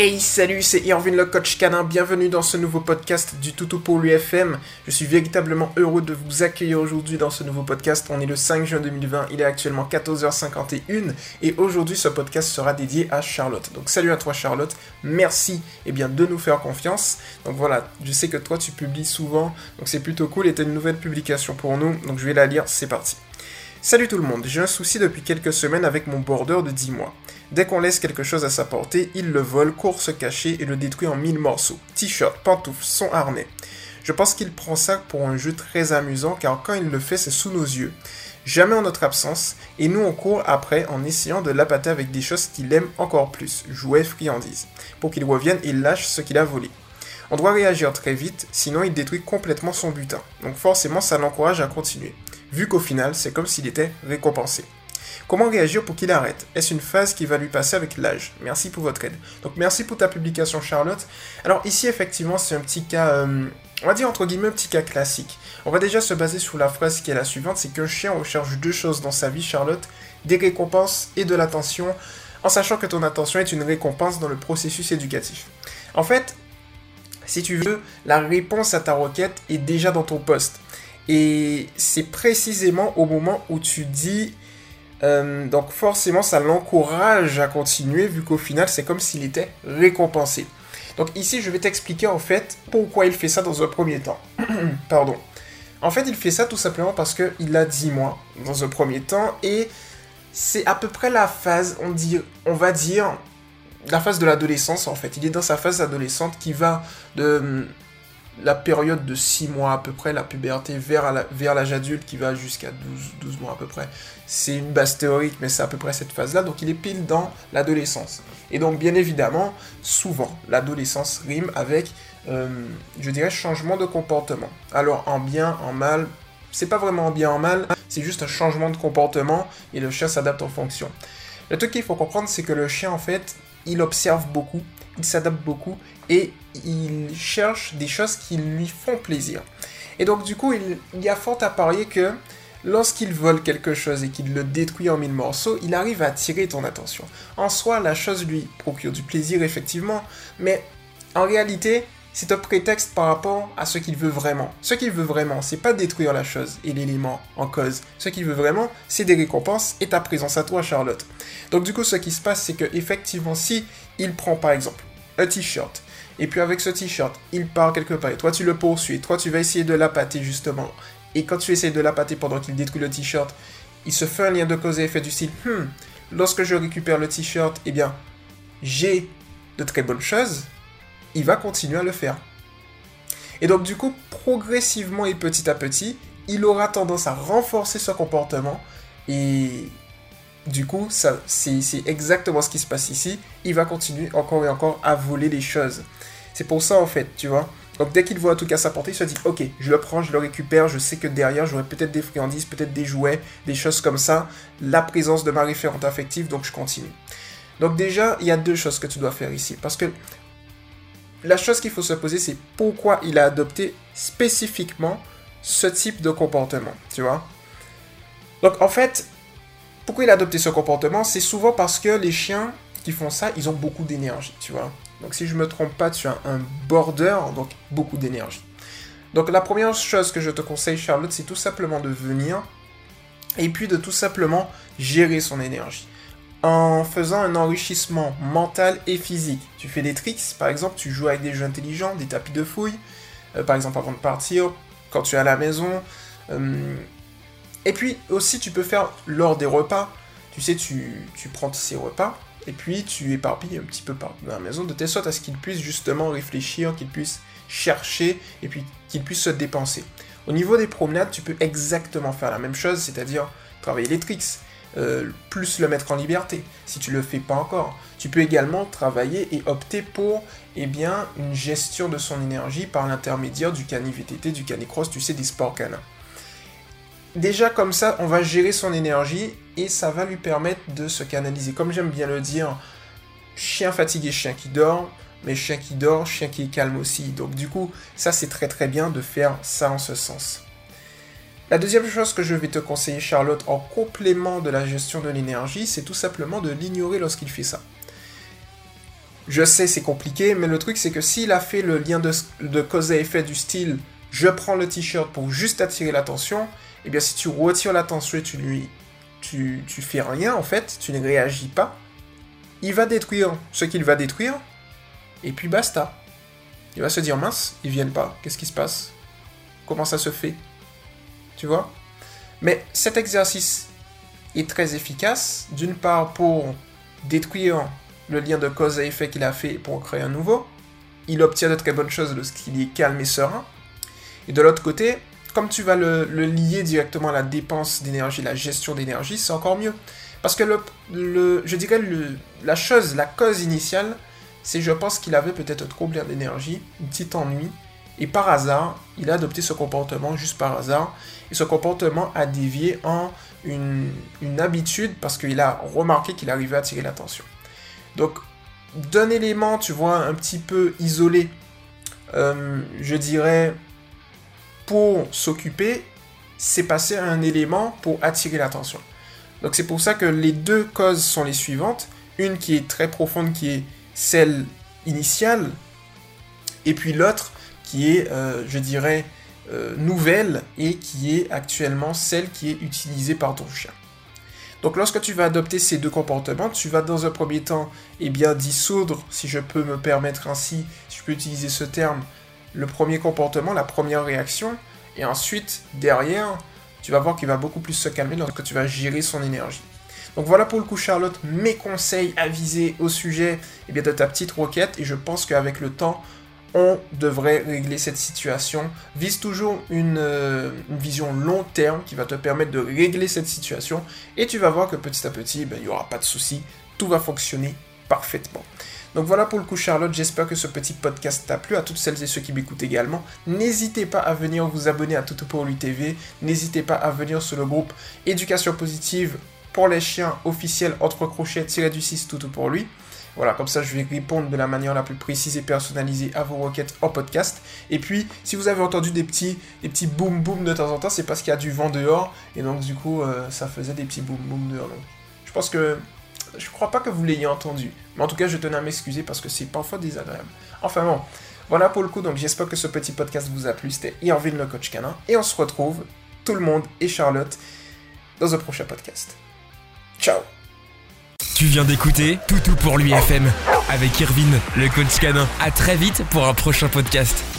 Hey salut, c'est Irvin le coach canin, bienvenue dans ce nouveau podcast du Toutou pour l'UFM. Je suis véritablement heureux de vous accueillir aujourd'hui dans ce nouveau podcast. On est le 5 juin 2020, il est actuellement 14h51 et aujourd'hui ce podcast sera dédié à Charlotte. Donc salut à toi Charlotte, merci eh bien, de nous faire confiance. Donc voilà, je sais que toi tu publies souvent, donc c'est plutôt cool et t'as une nouvelle publication pour nous, donc je vais la lire, c'est parti. Salut tout le monde, j'ai un souci depuis quelques semaines avec mon border de 10 mois. Dès qu'on laisse quelque chose à sa portée, il le vole, court se cacher et le détruit en mille morceaux. T-shirt, pantoufles, son harnais. Je pense qu'il prend ça pour un jeu très amusant car quand il le fait, c'est sous nos yeux. Jamais en notre absence, et nous on court après en essayant de l'appâter avec des choses qu'il aime encore plus, jouets, friandises, pour qu'il revienne et lâche ce qu'il a volé. On doit réagir très vite, sinon il détruit complètement son butin. Donc forcément ça l'encourage à continuer, vu qu'au final c'est comme s'il était récompensé. Comment réagir pour qu'il arrête? Est-ce une phase qui va lui passer avec l'âge? Merci pour votre aide. Donc merci pour ta publication Charlotte. Alors ici effectivement c'est un petit cas, euh, on va dire entre guillemets un petit cas classique. On va déjà se baser sur la phrase qui est la suivante, c'est qu'un chien recherche deux choses dans sa vie Charlotte, des récompenses et de l'attention, en sachant que ton attention est une récompense dans le processus éducatif. En fait, si tu veux, la réponse à ta requête est déjà dans ton poste. Et c'est précisément au moment où tu dis euh, donc forcément, ça l'encourage à continuer vu qu'au final, c'est comme s'il était récompensé. Donc ici, je vais t'expliquer en fait pourquoi il fait ça dans un premier temps. Pardon. En fait, il fait ça tout simplement parce qu'il a 10 mois dans un premier temps et c'est à peu près la phase, on, dit, on va dire, la phase de l'adolescence en fait. Il est dans sa phase adolescente qui va de la période de 6 mois à peu près, la puberté, vers, l'âge adulte qui va jusqu'à 12, 12 mois à peu près. C'est une base théorique, mais c'est à peu près cette phase-là. Donc il est pile dans l'adolescence. Et donc bien évidemment, souvent, l'adolescence rime avec, euh, je dirais, changement de comportement. Alors en bien, en mal, c'est pas vraiment en bien, en mal, c'est juste un changement de comportement et le chien s'adapte en fonction. Le truc qu'il faut comprendre, c'est que le chien, en fait, il observe beaucoup, il s'adapte beaucoup et il cherche des choses qui lui font plaisir. Et donc du coup, il, y a fort à parier que lorsqu'il vole quelque chose et qu'il le détruit en mille morceaux, il arrive à attirer ton attention. En soi, la chose lui procure du plaisir effectivement, mais en réalité, c'est un prétexte par rapport à ce qu'il veut vraiment. Ce qu'il veut vraiment, c'est pas détruire la chose et l'élément en cause. Ce qu'il veut vraiment, c'est des récompenses et ta présence à toi, Charlotte. Donc du coup, ce qui se passe, c'est que effectivement, si il prend par exemple un t-shirt, et puis avec ce t-shirt, il part quelque part, et toi tu le poursuis, toi tu vas essayer de l'appâter justement, et quand tu essayes de l'appâter pendant qu'il détruit le t-shirt, il se fait un lien de cause et effet du style, hmm, lorsque je récupère le t-shirt, eh bien, j'ai de très bonnes choses, il va continuer à le faire. Et donc du coup, progressivement et petit à petit, il aura tendance à renforcer ce comportement et du coup, c'est, exactement ce qui se passe ici. Il va continuer encore et encore à voler les choses. C'est pour ça, en fait, tu vois. Donc, dès qu'il voit en tout cas sa portée, il se dit Ok, je le prends, je le récupère. Je sais que derrière, j'aurai peut-être des friandises, peut-être des jouets, des choses comme ça. La présence de ma référente affective, donc je continue. Donc, déjà, il y a deux choses que tu dois faire ici. Parce que la chose qu'il faut se poser, c'est pourquoi il a adopté spécifiquement ce type de comportement, tu vois. Donc, en fait, pourquoi il a adopté ce comportement? C'est souvent parce que les chiens qui font ça, ils ont beaucoup d'énergie, tu vois. Donc si je me trompe pas, tu as un border, donc beaucoup d'énergie. Donc la première chose que je te conseille, Charlotte, c'est tout simplement de venir et puis de tout simplement gérer son énergie. En faisant un enrichissement mental et physique. Tu fais des tricks, par exemple, tu joues avec des jeux intelligents, des tapis de fouilles, euh, par exemple avant de partir, quand tu es à la maison. Euh, et puis aussi, tu peux faire lors des repas. Tu sais, tu, prends ces repas et puis tu éparpilles un petit peu par dans la maison de telle sorte à ce qu'il puisse justement réfléchir, qu'il puisse chercher et puis qu'il puisse se dépenser. Au niveau des promenades, tu peux exactement faire la même chose, c'est-à-dire travailler les tricks, euh, plus le mettre en liberté, si tu le fais pas encore. Tu peux également travailler et opter pour eh bien, une gestion de son énergie par l'intermédiaire du cani VTT, du canicross, tu sais, des sports canins déjà comme ça, on va gérer son énergie et ça va lui permettre de se canaliser. Comme j'aime bien le dire, chien fatigué, chien qui dort. mais chien qui dort, chien qui est calme aussi. Donc du coup, ça c'est très très bien de faire ça en ce sens. La deuxième chose que je vais te conseiller, Charlotte, en complément de la gestion de l'énergie, c'est tout simplement de l'ignorer lorsqu'il fait ça. Je sais, c'est compliqué, mais le truc, c'est que s'il a fait le lien de, cause à effet du style je prends le t-shirt pour juste attirer l'attention, eh bien, si tu retires l'attention et tu lui. Tu, tu fais rien, en fait, tu ne réagis pas, il va détruire ce qu'il va détruire, et puis basta. Il va se dire mince, ils viennent pas, qu'est-ce qui se passe? Comment ça se fait? Tu vois? Mais cet exercice est très efficace, d'une part pour détruire le lien de cause à effet qu'il a fait pour créer un nouveau. Il obtient de très bonnes choses lorsqu'il est calme et serein. Et de l'autre côté, comme tu vas le, lier directement à la dépense d'énergie, la gestion d'énergie, c'est encore mieux. Parce que le, je dirais la chose, la cause initiale, c'est je pense qu'il avait peut-être trop bien d'énergie, un petit ennui, et par hasard, il a adopté ce comportement juste par hasard, et ce comportement a dévié en une, une habitude parce qu'il a remarqué qu'il arrivait à attirer l'attention. Donc, d'un élément, tu vois, un petit peu isolé, euh, je dirais, pour s'occuper, c'est passer à un élément pour attirer l'attention. Donc c'est pour ça que les deux causes sont les suivantes. Une qui est très profonde, qui est celle initiale, et puis l'autre qui est, euh, je dirais, euh, nouvelle et qui est actuellement celle qui est utilisée par ton chien. Donc lorsque tu vas adopter ces deux comportements, tu vas dans un premier temps eh bien, dissoudre, si je peux me permettre ainsi, si je peux utiliser ce terme, le premier comportement, la première réaction, et ensuite, derrière, tu vas voir qu'il va beaucoup plus se calmer lorsque tu vas gérer son énergie. Donc voilà pour le coup Charlotte, mes conseils avisés au sujet eh bien, de ta petite roquette, et je pense qu'avec le temps, on devrait régler cette situation. Vise toujours euh, une, vision long terme qui va te permettre de régler cette situation et tu vas voir que petit à petit, ben, il n'y aura pas de souci, tout va fonctionner parfaitement. Donc voilà pour le coup Charlotte, j'espère que ce petit podcast t'a plu, à toutes celles et ceux qui m'écoutent également. N'hésitez pas à venir vous abonner à Toutou pour lui TV, n'hésitez pas à venir sur le groupe Éducation positive pour les chiens officiels entre crochets tiré du 6 Toutou pour lui. Voilà, comme ça je vais répondre de la manière la plus précise et personnalisée à vos requêtes en podcast. Et puis, si vous avez entendu des petits, des petits boum boum de temps en temps, c'est parce qu'il y a du vent dehors. Et donc, du coup, euh, ça faisait des petits boum boum dehors. Donc, je pense que. Je crois pas que vous l'ayez entendu. Mais en tout cas, je tenais à m'excuser parce que c'est parfois désagréable. Enfin bon, voilà pour le coup. Donc, j'espère que ce petit podcast vous a plu. C'était Irvin le coach canin. Et on se retrouve, tout le monde et Charlotte, dans un prochain podcast. Ciao tu viens d'écouter Toutou pour l'UFM avec Irvine, le coach canin. À très vite pour un prochain podcast.